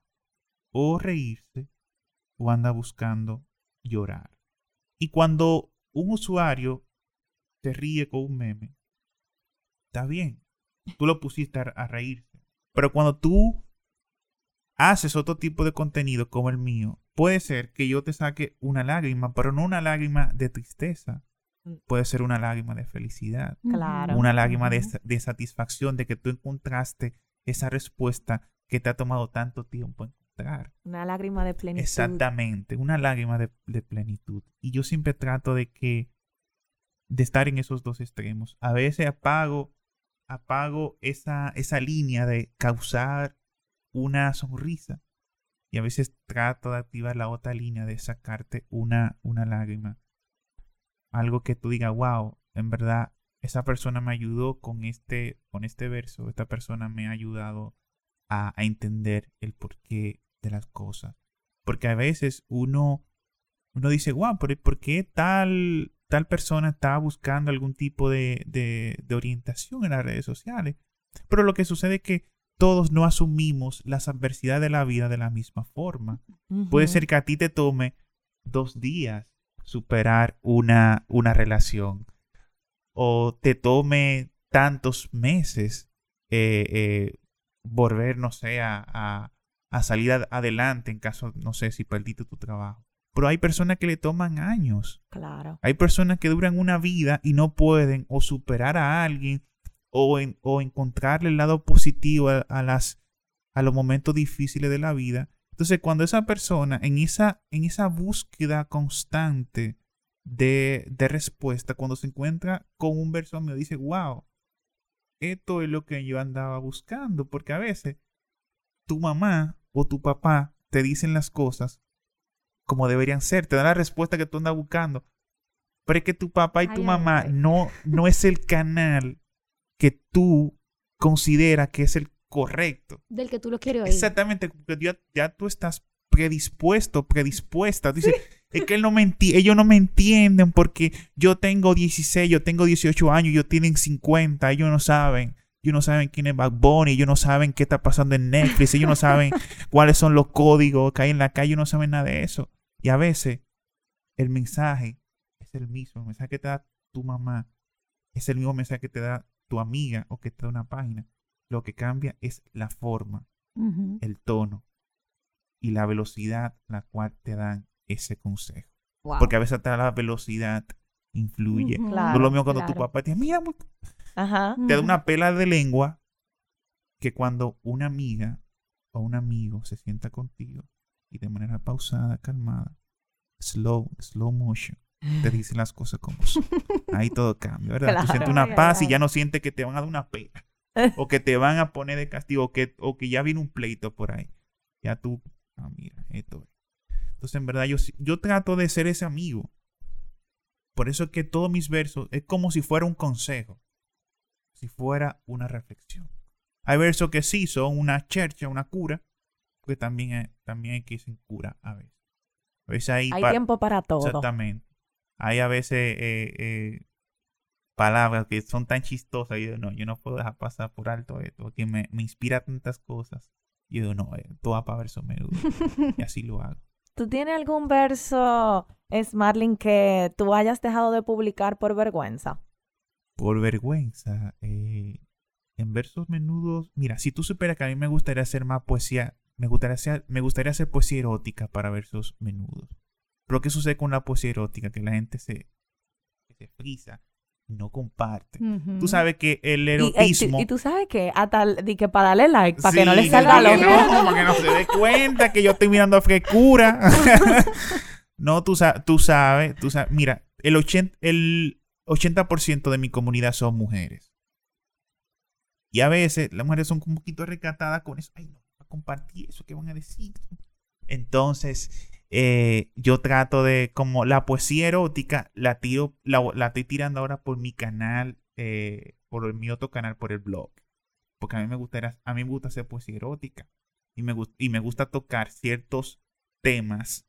o reírse o anda buscando llorar. Y cuando un usuario se ríe con un meme, está bien. Tú lo pusiste a reírse. Pero cuando tú haces otro tipo de contenido como el mío, puede ser que yo te saque una lágrima, pero no una lágrima de tristeza. Puede ser una lágrima de felicidad. Claro. Una lágrima de, de, satisfacción de que tú encontraste esa respuesta que te ha tomado tanto tiempo encontrar. Una lágrima de plenitud. Exactamente, una lágrima de, de plenitud. Y yo siempre trato de que, de estar en esos dos extremos. A veces apago apago esa, esa línea de causar una sonrisa y a veces trato de activar la otra línea de sacarte una, una lágrima. Algo que tú digas, wow, en verdad, esa persona me ayudó con este, con este verso, esta persona me ha ayudado a, a entender el porqué de las cosas. Porque a veces uno, uno dice, wow, ¿por qué tal, tal persona estaba buscando algún tipo de, de, orientación en las redes sociales. Pero lo que sucede es que todos no asumimos las adversidades de la vida de la misma forma. Puede ser que a ti te tome dos días superar una, una relación o te tome tantos meses eh, eh, volver, no sé, a, a, a salir adelante en caso, no sé, si perdiste tu trabajo. Pero hay personas que le toman años. Claro. Hay personas que duran una vida y no pueden o superar a alguien o, o encontrarle el lado positivo a, las, a los momentos difíciles de la vida. Entonces, cuando esa persona en esa, en esa búsqueda constante de, de respuesta, cuando se encuentra con un verso mío, dice, wow, esto es lo que yo andaba buscando. Porque a veces tu mamá o tu papá te dicen las cosas como deberían ser, te dan la respuesta que tú andas buscando. Pero es que tu papá y tu mamá no, no es el canal que tú consideras que es el correcto. Del que tú lo quieres oír. Exactamente, porque ya, ya tú estás predispuesto, predispuesta. Dices, es que él no me ellos no me entienden porque yo tengo 16, yo tengo 18 años, ellos tienen 50, ellos no saben. Ellos no saben quién es Bad Bunny, ellos no saben qué está pasando en Netflix, ellos no saben cuáles son los códigos que hay en la calle, ellos no saben nada de eso. Y a veces el mensaje es el mismo. El mensaje que te da tu mamá es el mismo mensaje que te da tu amiga o que te da una página. Lo que cambia es la forma, el tono y la velocidad la cual te dan ese consejo. Porque a veces hasta la velocidad influye. no lo mismo cuando tu papá te dice, mira, te da una pela de lengua que cuando una amiga o un amigo se sienta contigo y de manera pausada, calmada, slow, slow motion, te dice las cosas como son. Ahí todo cambia, ¿verdad? Tú sientes una paz y ya no sientes que te van a dar una pena. O que te van a poner de castigo, o que, o que ya viene un pleito por ahí. Ya tú, ah, mira, esto es. Entonces, en verdad, yo, yo trato de ser ese amigo. Por eso es que todos mis versos es como si fuera un consejo, si fuera una reflexión. Hay versos que sí son una chercha, una cura, que también hay, también hay que sin cura a veces. hay, tiempo para todo. Exactamente. Hay a veces eh, eh, palabras que son tan chistosas. Yo no, yo no puedo dejar pasar por alto esto, porque me, me inspira tantas cosas. Y yo digo, no, eh, todo va para verso menudo. y así lo hago. ¿Tú tienes algún verso, Smarling, que tú hayas dejado de publicar por vergüenza? Por vergüenza. en versos menudos, mira, si tú superas que a mí me gustaría hacer más poesía me gustaría, hacer, me gustaría hacer poesía erótica para versos menudos. Pero ¿qué sucede con la poesía erótica? Que la gente se, se frisa no comparte. Tú sabes que el eh, erotismo. Y, tú sabes que hasta que para darle like, para que no le salga loco. No, para que no se dé cuenta que yo estoy mirando a frescura. no, tú, tú sabes, tú sabes. Mira, el 80%, el 80 de mi comunidad son mujeres. Y a veces las mujeres son un poquito recatadas con eso. Ay, no, compartir eso, ¿qué van a decir? Entonces, Eh, yo trato de, como la poesía erótica, la tiro, la, la estoy tirando ahora por mi canal, eh, por mi otro canal, por el blog. Porque a mí me gusta, a mí me gusta hacer poesía erótica. Y me, y me gusta tocar ciertos temas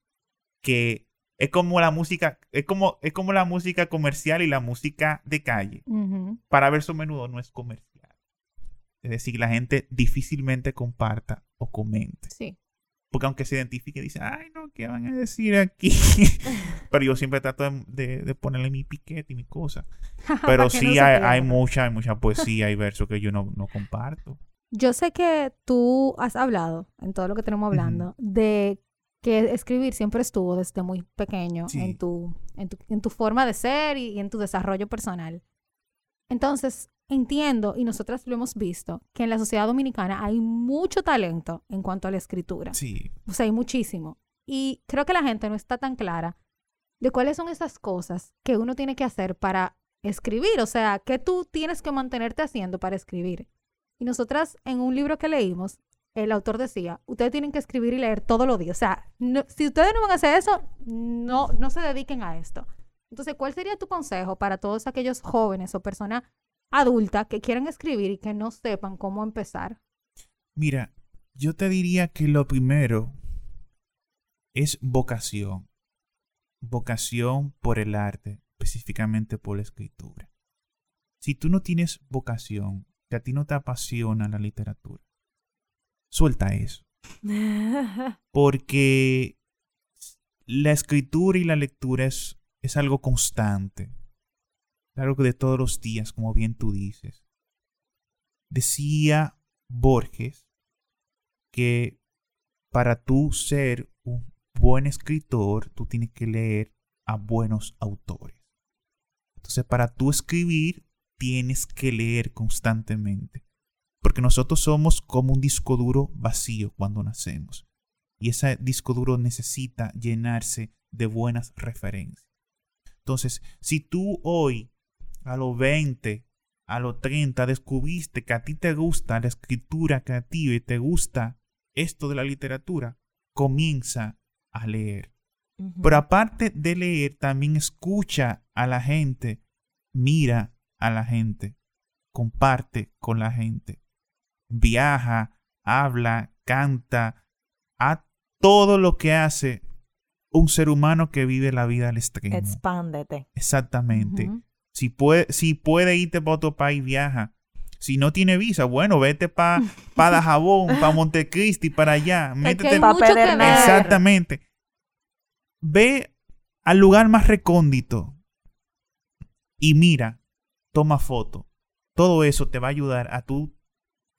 que es como la música, es como, es como la música comercial y la música de calle. Para verso menudo no es comercial. Es decir, la gente difícilmente comparta o comente. Sí. Porque aunque se identifique, dice, ay, no, ¿qué van a decir aquí? Pero yo siempre trato de, ponerle mi piquete y mi cosa. Pero sí hay, mucha, hay mucha poesía y verso que yo no, comparto. Yo sé que tú has hablado, en todo lo que tenemos hablando, de que escribir siempre estuvo desde muy pequeño en, tu, en, tu, forma de ser y en tu desarrollo personal. Entonces, entiendo, y nosotras lo hemos visto, que en la sociedad dominicana hay mucho talento en cuanto a la escritura. Sí. O sea, hay muchísimo. Y creo que la gente no está tan clara de cuáles son esas cosas que uno tiene que hacer para escribir. O sea, ¿qué tú tienes que mantenerte haciendo para escribir? Y nosotras, en un libro que leímos, el autor decía, ustedes tienen que escribir y leer todos los días. O sea, si ustedes no van a hacer eso, no, no se dediquen a esto. Entonces, ¿cuál sería tu consejo para todos aquellos jóvenes o personas adulta que quieran escribir y que no sepan cómo empezar? Mira, yo te diría que lo primero es vocación. Vocación por el arte, específicamente por la escritura. Si tú no tienes vocación, que a ti no te apasiona la literatura, suelta eso. Porque la escritura y la lectura es, es algo constante largo de todos los días, como bien tú dices. Decía Borges que para tú ser un buen escritor, tú tienes que leer a buenos autores. Entonces, para tú escribir, tienes que leer constantemente. Porque nosotros somos como un disco duro vacío cuando nacemos. Y ese disco duro necesita llenarse de buenas referencias. Entonces, si tú hoy a los 20, a los 30, descubriste que a ti te gusta la escritura creativa y te gusta esto de la literatura, comienza a leer. Pero aparte de leer, también escucha a la gente, mira a la gente, comparte con la gente, viaja, habla, canta, a todo lo que hace un ser humano que vive la vida al extremo. Expándete. Exactamente. Si puede, si puede irte para otro país, viaja. Si no tiene visa, bueno, vete para pa Dajabón, para Montecristi, para allá. Métete Exactamente. Ve al lugar más recóndito y mira, toma foto. Todo eso te va a ayudar a tú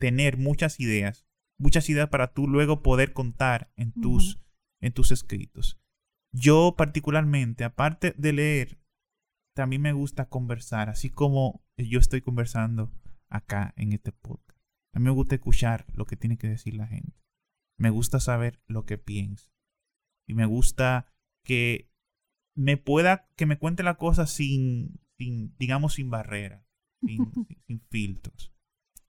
tener muchas ideas, muchas ideas para tú luego poder contar en tus, en tus escritos. Yo particularmente, aparte de leer, también me gusta conversar, así como yo estoy conversando acá en este podcast. A mí me gusta escuchar lo que tiene que decir la gente. Me gusta saber lo que piensa. Y me gusta que me pueda, que me cuente la cosa sin, sin digamos, sin barrera, sin, sin, filtros.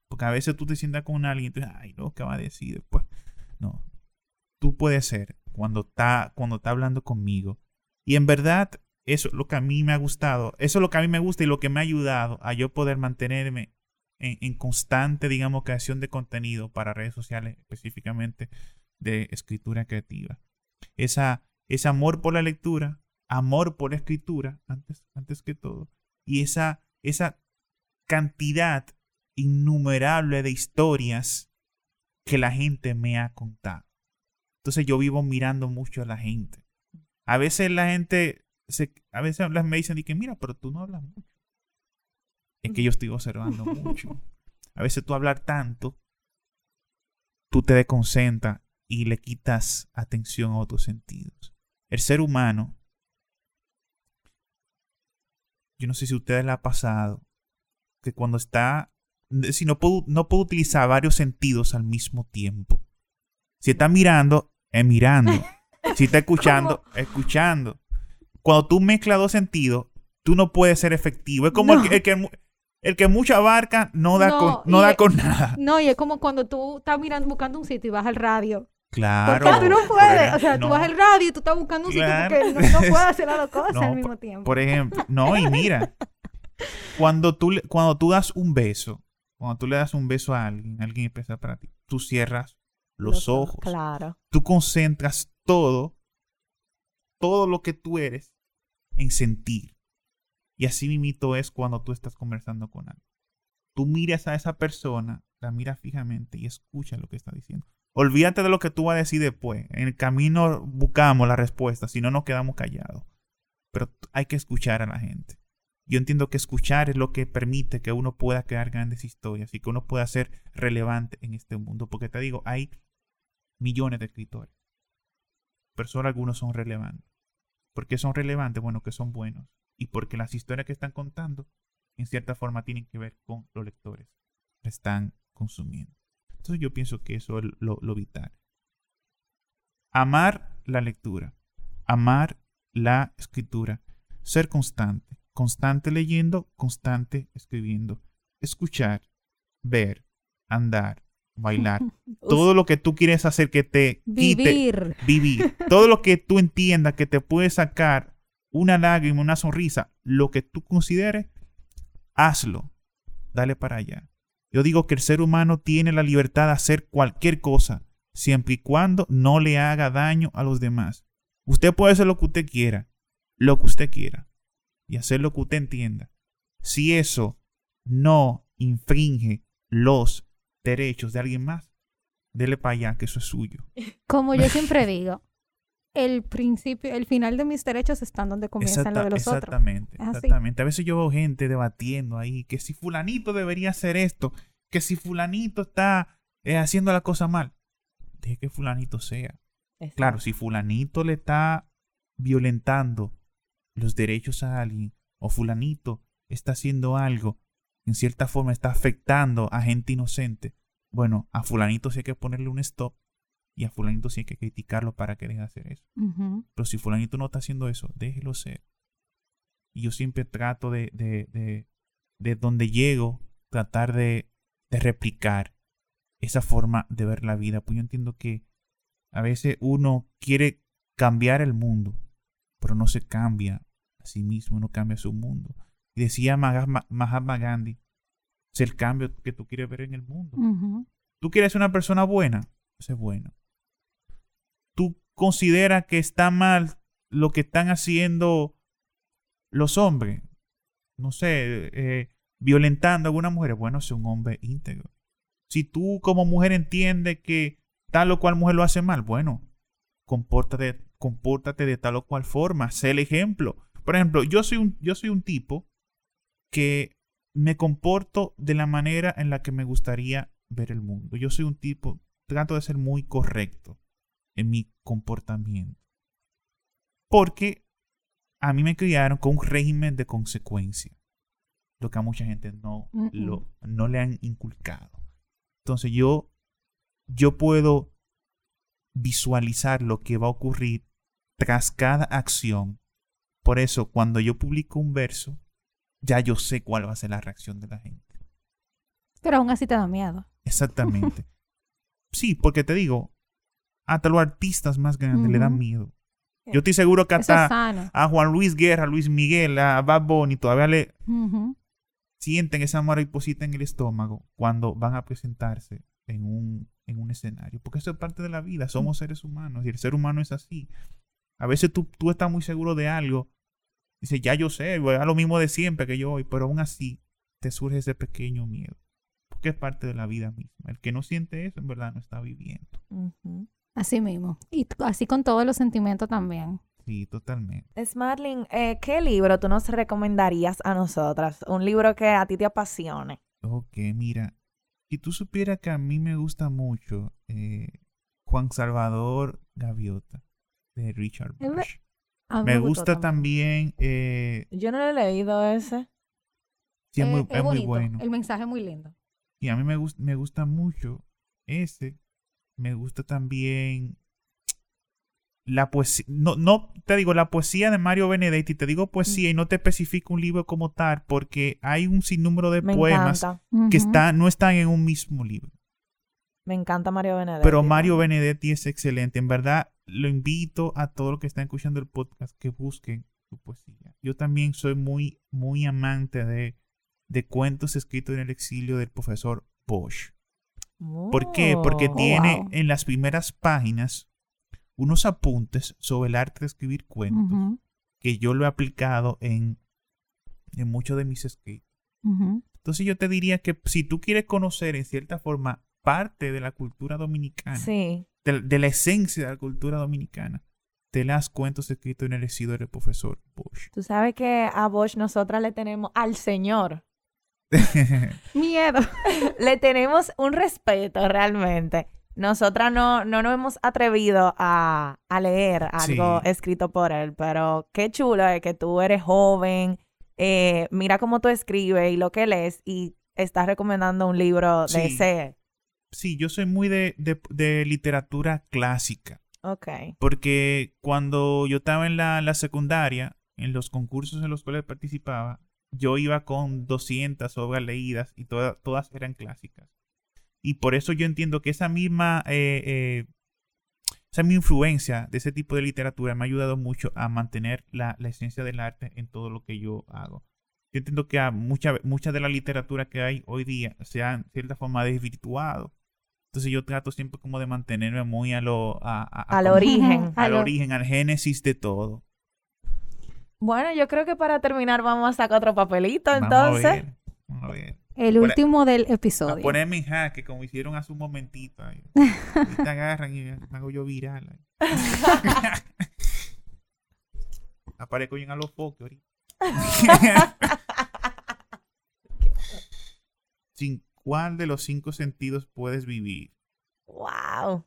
Porque a veces tú te sientas con alguien y tú dices, ay, no, ¿qué va a decir después? No. Tú puedes ser cuando está, cuando está hablando conmigo. Y en verdad, eso es lo que a mí me ha gustado. Eso es lo que a mí me gusta y lo que me ha ayudado a yo poder mantenerme en, constante, digamos, creación de contenido para redes sociales, específicamente de escritura creativa. Esa, ese amor por la lectura, amor por la escritura, antes, antes que todo, y esa, esa cantidad innumerable de historias que la gente me ha contado. Entonces yo vivo mirando mucho a la gente. A veces la gente a veces me dicen, que mira, pero tú no hablas mucho. Es que yo estoy observando mucho. A veces tú hablar tanto, tú te desconcentras y le quitas atención a otros sentidos. El ser humano, yo no sé si a ustedes le ha pasado, que cuando está, si no puedo, no puedo utilizar varios sentidos al mismo tiempo. Si está mirando, es mirando. Si está escuchando, escuchando cuando tú mezclas dos sentidos, tú no puedes ser efectivo. Es como el, que, el, que, mucha abarca no da, con, no da con nada. No, y es como cuando tú estás mirando, buscando un sitio y vas al radio Claro. Porque tú no puedes. O sea, tú vas al radio y tú estás buscando un Claro. sitio porque no, no puedes hacer las dos cosas al mismo tiempo. Por ejemplo, no, y mira, cuando tú, cuando tú das un beso, cuando tú le das un beso a alguien, alguien especial para ti, tú cierras los, ojos, Claro. tú concentras todo, todo lo que tú eres en sentir. Y así mimito es cuando tú estás conversando con alguien. Tú miras a esa persona, la miras fijamente y escucha lo que está diciendo. Olvídate de lo que tú vas a decir después. En el camino buscamos la respuesta, si no nos quedamos callados. Pero hay que escuchar a la gente. Yo entiendo que escuchar es lo que permite que uno pueda crear grandes historias y que uno pueda ser relevante en este mundo. Porque te digo, hay millones de escritores. Pero solo algunos son relevantes. ¿Por qué son relevantes? Bueno, que son buenos. Y porque las historias que están contando, en cierta forma, tienen que ver con los lectores. que están consumiendo. Entonces yo pienso que eso es lo, lo vital. Amar la lectura. Amar la escritura. Ser constante. Constante leyendo, constante escribiendo. Escuchar, ver, andar, bailar. Todo lo que tú quieres hacer que te quite Vivir. vivir. Todo lo que tú entiendas que te puede sacar una lágrima, una sonrisa, lo que tú consideres, hazlo. Dale para allá. Yo digo que el ser humano tiene la libertad de hacer cualquier cosa, siempre y cuando no le haga daño a los demás. Usted puede hacer lo que usted quiera, lo que usted quiera, y hacer lo que usted entienda. Si eso no infringe los derechos de alguien más, dele para allá, que eso es suyo. Como yo siempre digo, el principio, el final de mis derechos están donde comienzan Exacta- los de los otros. exactamente, así. exactamente. A veces yo veo gente debatiendo ahí que si fulanito debería hacer esto, que si fulanito está eh, haciendo la cosa mal. Deje que fulanito sea. Claro, si fulanito le está violentando los derechos a alguien o fulanito está haciendo algo, en cierta forma está afectando a gente inocente, bueno, a fulanito sí hay que ponerle un stop y a fulanito sí hay que criticarlo para que deje de hacer eso. Pero si fulanito no está haciendo eso, déjelo ser. Y yo siempre trato de, de, de, de donde llego, tratar de, de replicar esa forma de ver la vida. Pues yo entiendo que a veces uno quiere cambiar el mundo, pero no se cambia a sí mismo, no cambia su mundo. Y decía Mahatma, Gandhi, es el cambio que tú quieres ver en el mundo. ¿Tú quieres ser una persona buena? Sé bueno. ¿Tú consideras que está mal lo que están haciendo los hombres? No sé, eh, violentando a alguna mujer. Bueno, sé un hombre íntegro. Si tú como mujer entiendes que tal o cual mujer lo hace mal, bueno, compórtate, compórtate de tal o cual forma. Sé el ejemplo. Por ejemplo, yo soy un, yo soy un tipo que me comporto de la manera en la que me gustaría ver el mundo. Yo soy un tipo, trato de ser muy correcto en mi comportamiento. Porque a mí me criaron con un régimen de consecuencia. Lo que a mucha gente no, lo, no le han inculcado. Entonces yo, yo puedo visualizar lo que va a ocurrir tras cada acción. Por eso, cuando yo publico un verso, ya yo sé cuál va a ser la reacción de la gente. Pero aún así te da miedo. Exactamente. sí, porque te digo, hasta los artistas más grandes le dan miedo. Yo estoy seguro que hasta a Juan Luis Guerra, a Luis Miguel, a Bad Bunny todavía le sienten esa mariposita en el estómago cuando van a presentarse en un, en un escenario. Porque eso es parte de la vida. Somos seres humanos y el ser humano es así. A veces tú, tú estás muy seguro de algo. Dices, ya yo sé, voy a lo mismo de siempre que yo hoy, pero aún así te surge ese pequeño miedo. Porque es parte de la vida misma. El que no siente eso, en verdad, no está viviendo. Así mismo. Y así con todos los sentimientos también. Sí, totalmente. Smarling, eh, ¿qué libro tú nos recomendarías a nosotras? Un libro que a ti te apasione. Ok, mira, si tú supieras que a mí me gusta mucho eh, Juan Salvador Gaviota de Richard Bush. A mí Me gusta también, eh, Yo no lo he leído ese. sí, es, muy, Eh, es muy bueno. El mensaje es muy lindo. Y a mí me, gus- me gusta mucho ese. Me gusta también la poesía. No, no te digo la poesía de Mario Benedetti, te digo poesía y no te especifico un libro como tal porque hay un sinnúmero de Me poemas encanta. que está, no están en un mismo libro. Me encanta Mario Benedetti. Pero Mario Benedetti es excelente. En verdad, lo invito a todos los que están escuchando el podcast que busquen su poesía. Yo también soy muy, muy amante de, de cuentos escritos en el exilio del profesor Bosch. ¿Por qué? Porque Oh, tiene wow. en las primeras páginas unos apuntes sobre el arte de escribir cuentos que yo lo he aplicado en, en muchos de mis escritos. Entonces yo te diría que si tú quieres conocer en cierta forma parte de la cultura dominicana, Sí. de, de la esencia de la cultura dominicana, te las cuentos escritos en el exilio del profesor Bosch. Tú sabes que a Bosch nosotras le tenemos al señor. Miedo. le tenemos un respeto realmente. Nosotras no, no nos hemos atrevido a, a leer algo Sí. escrito por él, pero qué chulo es que tú eres joven, eh, mira cómo tú escribes y lo que lees y estás recomendando un libro de Sí. ese. Sí, yo soy muy de, de- de literatura clásica, Ok. porque cuando yo estaba en la, la secundaria, en los concursos en los cuales participaba, yo iba con 200 obras leídas y toda- todas eran clásicas. Y por eso yo entiendo que esa misma, eh, eh, esa misma influencia de ese tipo de literatura me ha ayudado mucho a mantener la, la esencia del arte en todo lo que yo hago. Yo entiendo que a mucha, mucha de la literatura que hay hoy día se ha en cierta forma desvirtuado. Entonces yo trato siempre como de mantenerme muy a lo... A, a- a Al como- origen. A Al lo- origen, al génesis de todo. Bueno, yo creo que para terminar vamos a sacar otro papelito Vamos entonces. a ver. Vamos a ver. El Por- último del A episodio. ponerme en jaque como hicieron hace un momentito. ahí. Y te agarran y me hago yo viral. ahí. Aparezco bien a los foques ahorita. ¿Sin cuál de los cinco sentidos puedes vivir? Wow.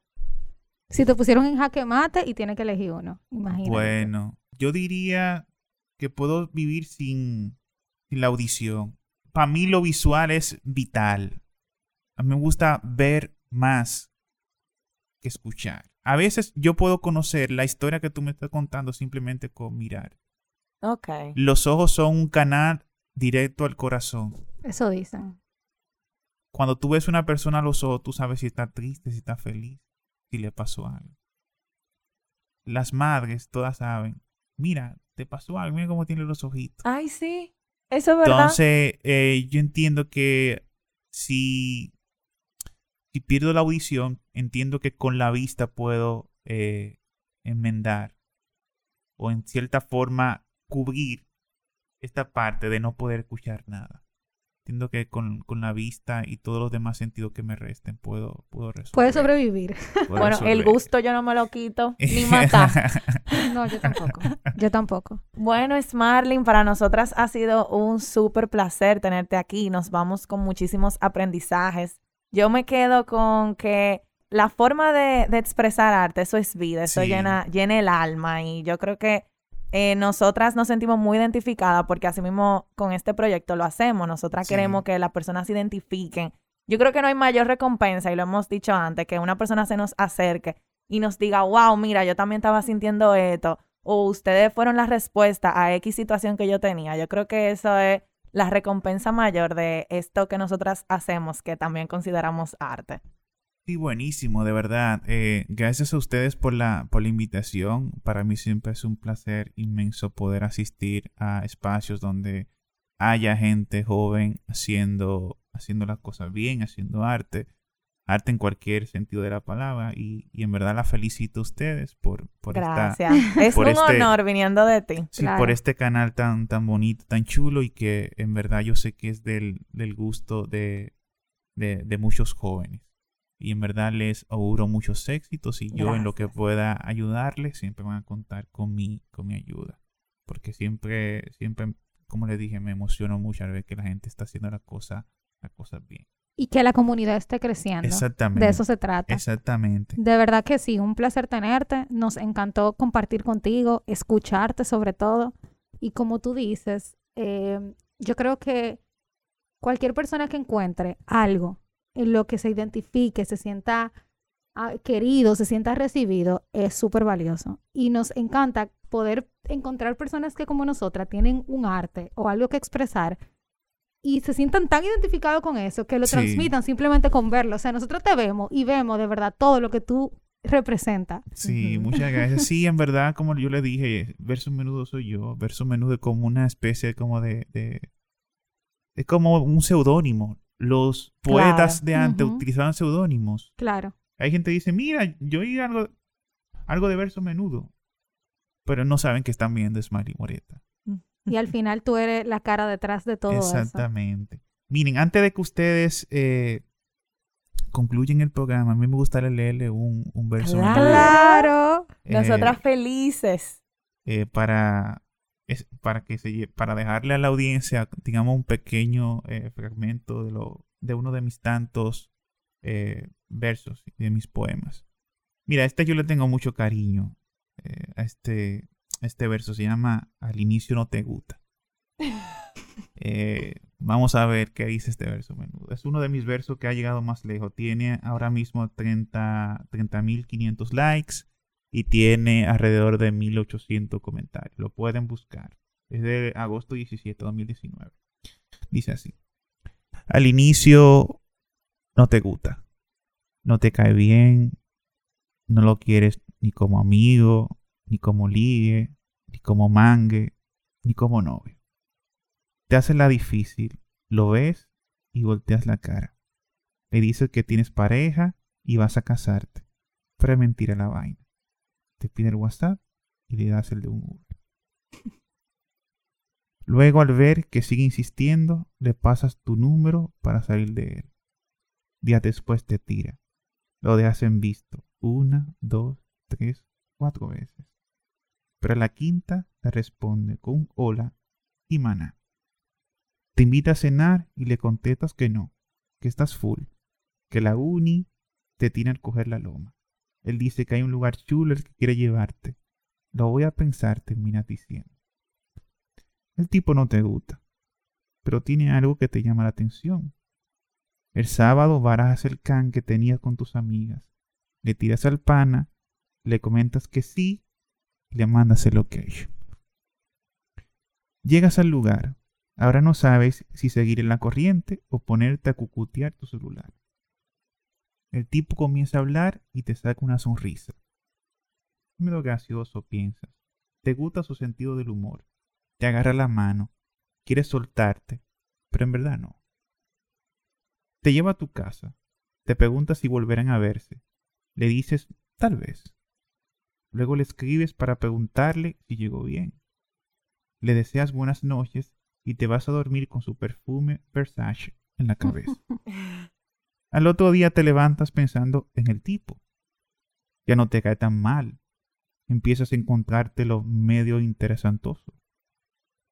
Si te pusieron en jaque mate y tienes que elegir uno, imagínate. Bueno, yo diría que puedo vivir sin, sin la audición. Para mí lo visual es vital. A mí me gusta ver más que escuchar. A veces yo puedo conocer la historia que tú me estás contando simplemente con mirar. Ok. Los ojos son un canal directo al corazón. Eso dicen. Cuando tú ves una persona a los ojos, tú sabes si está triste, si está feliz, si le pasó algo. Las madres todas saben, mira, te pasó algo, mira cómo tiene los ojitos. Ay, sí. Eso es verdad. Entonces, eh, yo entiendo que si, si pierdo la audición, entiendo que con la vista puedo eh, enmendar o en cierta forma cubrir esta parte de no poder escuchar nada. Entiendo que con, con la vista y todos los demás sentidos que me resten puedo, puedo resolver. Puedes sobrevivir. puedo bueno, el gusto yo no me lo quito ni matar. No, yo tampoco. Yo tampoco. Bueno, Smarlin, para nosotras ha sido un súper placer tenerte aquí. Nos vamos con muchísimos aprendizajes. Yo me quedo con que la forma de, de expresar arte, eso es vida, eso Sí. llena, llena el alma y yo creo que eh, nosotras nos sentimos muy identificadas porque así mismo con este proyecto lo hacemos. Nosotras Sí. queremos que las personas se identifiquen. Yo creo que no hay mayor recompensa, y lo hemos dicho antes, que una persona se nos acerque y nos diga, wow, mira, yo también estaba sintiendo esto, o ustedes fueron la respuesta a X situación que yo tenía. Yo creo que eso es la recompensa mayor de esto que nosotras hacemos, que también consideramos arte. Sí, buenísimo, de verdad. Eh, gracias a ustedes por la, por la invitación. Para mí siempre es un placer inmenso poder asistir a espacios donde haya gente joven haciendo, haciendo las cosas bien, haciendo arte, arte en cualquier sentido de la palabra. Y, y en verdad la felicito a ustedes por, por esta, Gracias. es por un este- honor viniendo de ti. sí, Claro. por este canal tan, tan bonito, tan chulo y que en verdad yo sé que es del, del gusto de, de, de muchos jóvenes. Y en verdad les auguro muchos éxitos y yo en lo que pueda ayudarles siempre van a contar con mi, con mi ayuda. Porque siempre, siempre, como les dije, me emociono mucho al ver que la gente está haciendo la cosa, la cosa bien. Y que la comunidad esté creciendo. Exactamente. De eso se trata. Exactamente. De verdad que sí, un placer tenerte. Nos encantó compartir contigo, escucharte sobre todo. Y como tú dices, eh, yo creo que cualquier persona que encuentre algo lo que se identifique, se sienta ah, querido, se sienta recibido, es súper valioso. Y nos encanta poder encontrar personas que como nosotras tienen un arte o algo que expresar y se sientan tan identificados con eso que lo transmitan simplemente con verlo. O sea, nosotros te vemos y vemos de verdad todo lo que tú representas. Sí, muchas gracias. Sí, en verdad, como yo le dije, verso menudo soy yo. Verso menudo es como una especie como de... es como un seudónimo. Los poetas de antes utilizaban seudónimos. Claro. Hay gente que dice, mira, yo oí algo, algo de verso menudo. Pero no saben que están viendo Smiley Moreta. Y al final tú eres la cara detrás de todo eso. Exactamente. Miren, antes de que ustedes eh, concluyen el programa, a mí me gustaría leerle un, un verso. Claro. Eh, Nosotras felices. Eh, para, para, que se, para dejarle a la audiencia, digamos, un pequeño fragmento de, lo, de uno de mis tantos versos, de mis poemas. Mira, este yo le tengo mucho cariño a este este verso se llama Al inicio no te gusta. Eh, vamos a ver qué dice este verso menudo. Es uno de mis versos que ha llegado más lejos. Tiene ahora mismo 30.500 30, likes y tiene alrededor de 1.800 comentarios. Lo pueden buscar. Es de agosto 17, 2019. Dice así. Al inicio no te gusta. No te cae bien. No lo quieres ni como amigo, ni como ligue, ni como mangue, ni como novio. Te hace la difícil, lo ves y volteas la cara. Le dices que tienes pareja y vas a casarte. Pero mentira la vaina. Te pide el WhatsApp y le das el de un Uber. Luego al ver que sigue insistiendo, le pasas tu número para salir de él. Días después te tira. Lo dejas en visto. Una, dos, tres, cuatro veces. Pero a la quinta te responde con un hola y maná. Te invita a cenar y le contestas que no, que estás full, que la uni te tiene al coger la loma. Él dice que hay un lugar chulo el que quiere llevarte. Lo voy a pensar, termina diciendo. El tipo no te gusta, pero tiene algo que te llama la atención. El sábado barajas el can que tenías con tus amigas. Le tiras al pana, le comentas que sí le mandas el ok. Llegas al lugar. Ahora no sabes si seguir en la corriente o ponerte a cucutear tu celular. El tipo comienza a hablar y te saca una sonrisa. Medio gracioso, piensas. Te gusta su sentido del humor. Te agarra la mano. Quieres soltarte, pero en verdad no. Te lleva a tu casa. Te pregunta si volverán a verse. Le dices, tal vez. Luego le escribes para preguntarle si llegó bien. Le deseas buenas noches y te vas a dormir con su perfume Versace en la cabeza. Al otro día te levantas pensando en el tipo. Ya no te cae tan mal. Empiezas a encontrártelo medio interesantoso.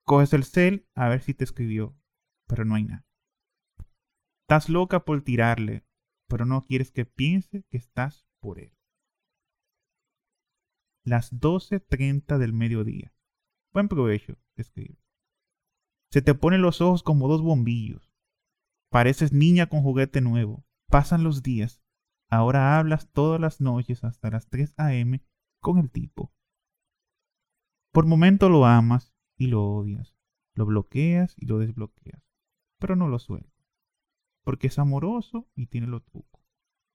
Coges el cel a ver si te escribió, pero no hay nada. Estás loca por tirarle, pero no quieres que piense que estás por él las 12.30 del mediodía. Buen provecho, escribe. Se te ponen los ojos como dos bombillos. Pareces niña con juguete nuevo. Pasan los días. Ahora hablas todas las noches hasta las 3 a.m. con el tipo. Por momento lo amas y lo odias. Lo bloqueas y lo desbloqueas. Pero no lo sueltas. Porque es amoroso y tiene lo truco.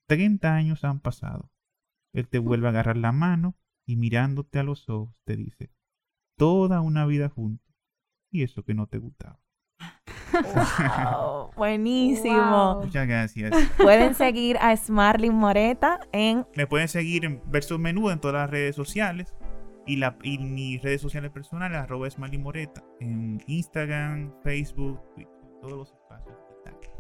30 años han pasado. Él te vuelve a agarrar la mano y mirándote a los ojos te dice, toda una vida juntos y eso que no te gustaba. buenísimo. Muchas gracias. Pueden seguir a Smarling Moreta en... Me pueden seguir en Versus Menudo en todas las redes sociales. Y, la, y mis redes sociales personales, arroba Smarling Moreta. En Instagram, Facebook, Twitter, todos los espacios.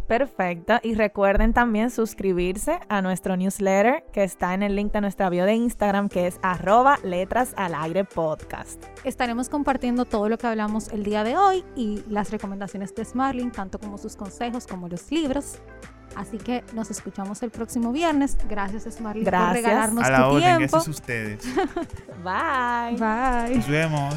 Perfecto. Y recuerden también suscribirse a nuestro newsletter que está en el link de nuestra bio de Instagram que es arroba letras al aire podcast. Estaremos compartiendo todo lo que hablamos el día de hoy y las recomendaciones de Smarling, tanto como sus consejos como los libros. Así que nos escuchamos el próximo viernes. Gracias, Smarling, por regalarnos a la tu orden, tiempo. Gracias a ustedes. Bye. Bye. Nos vemos.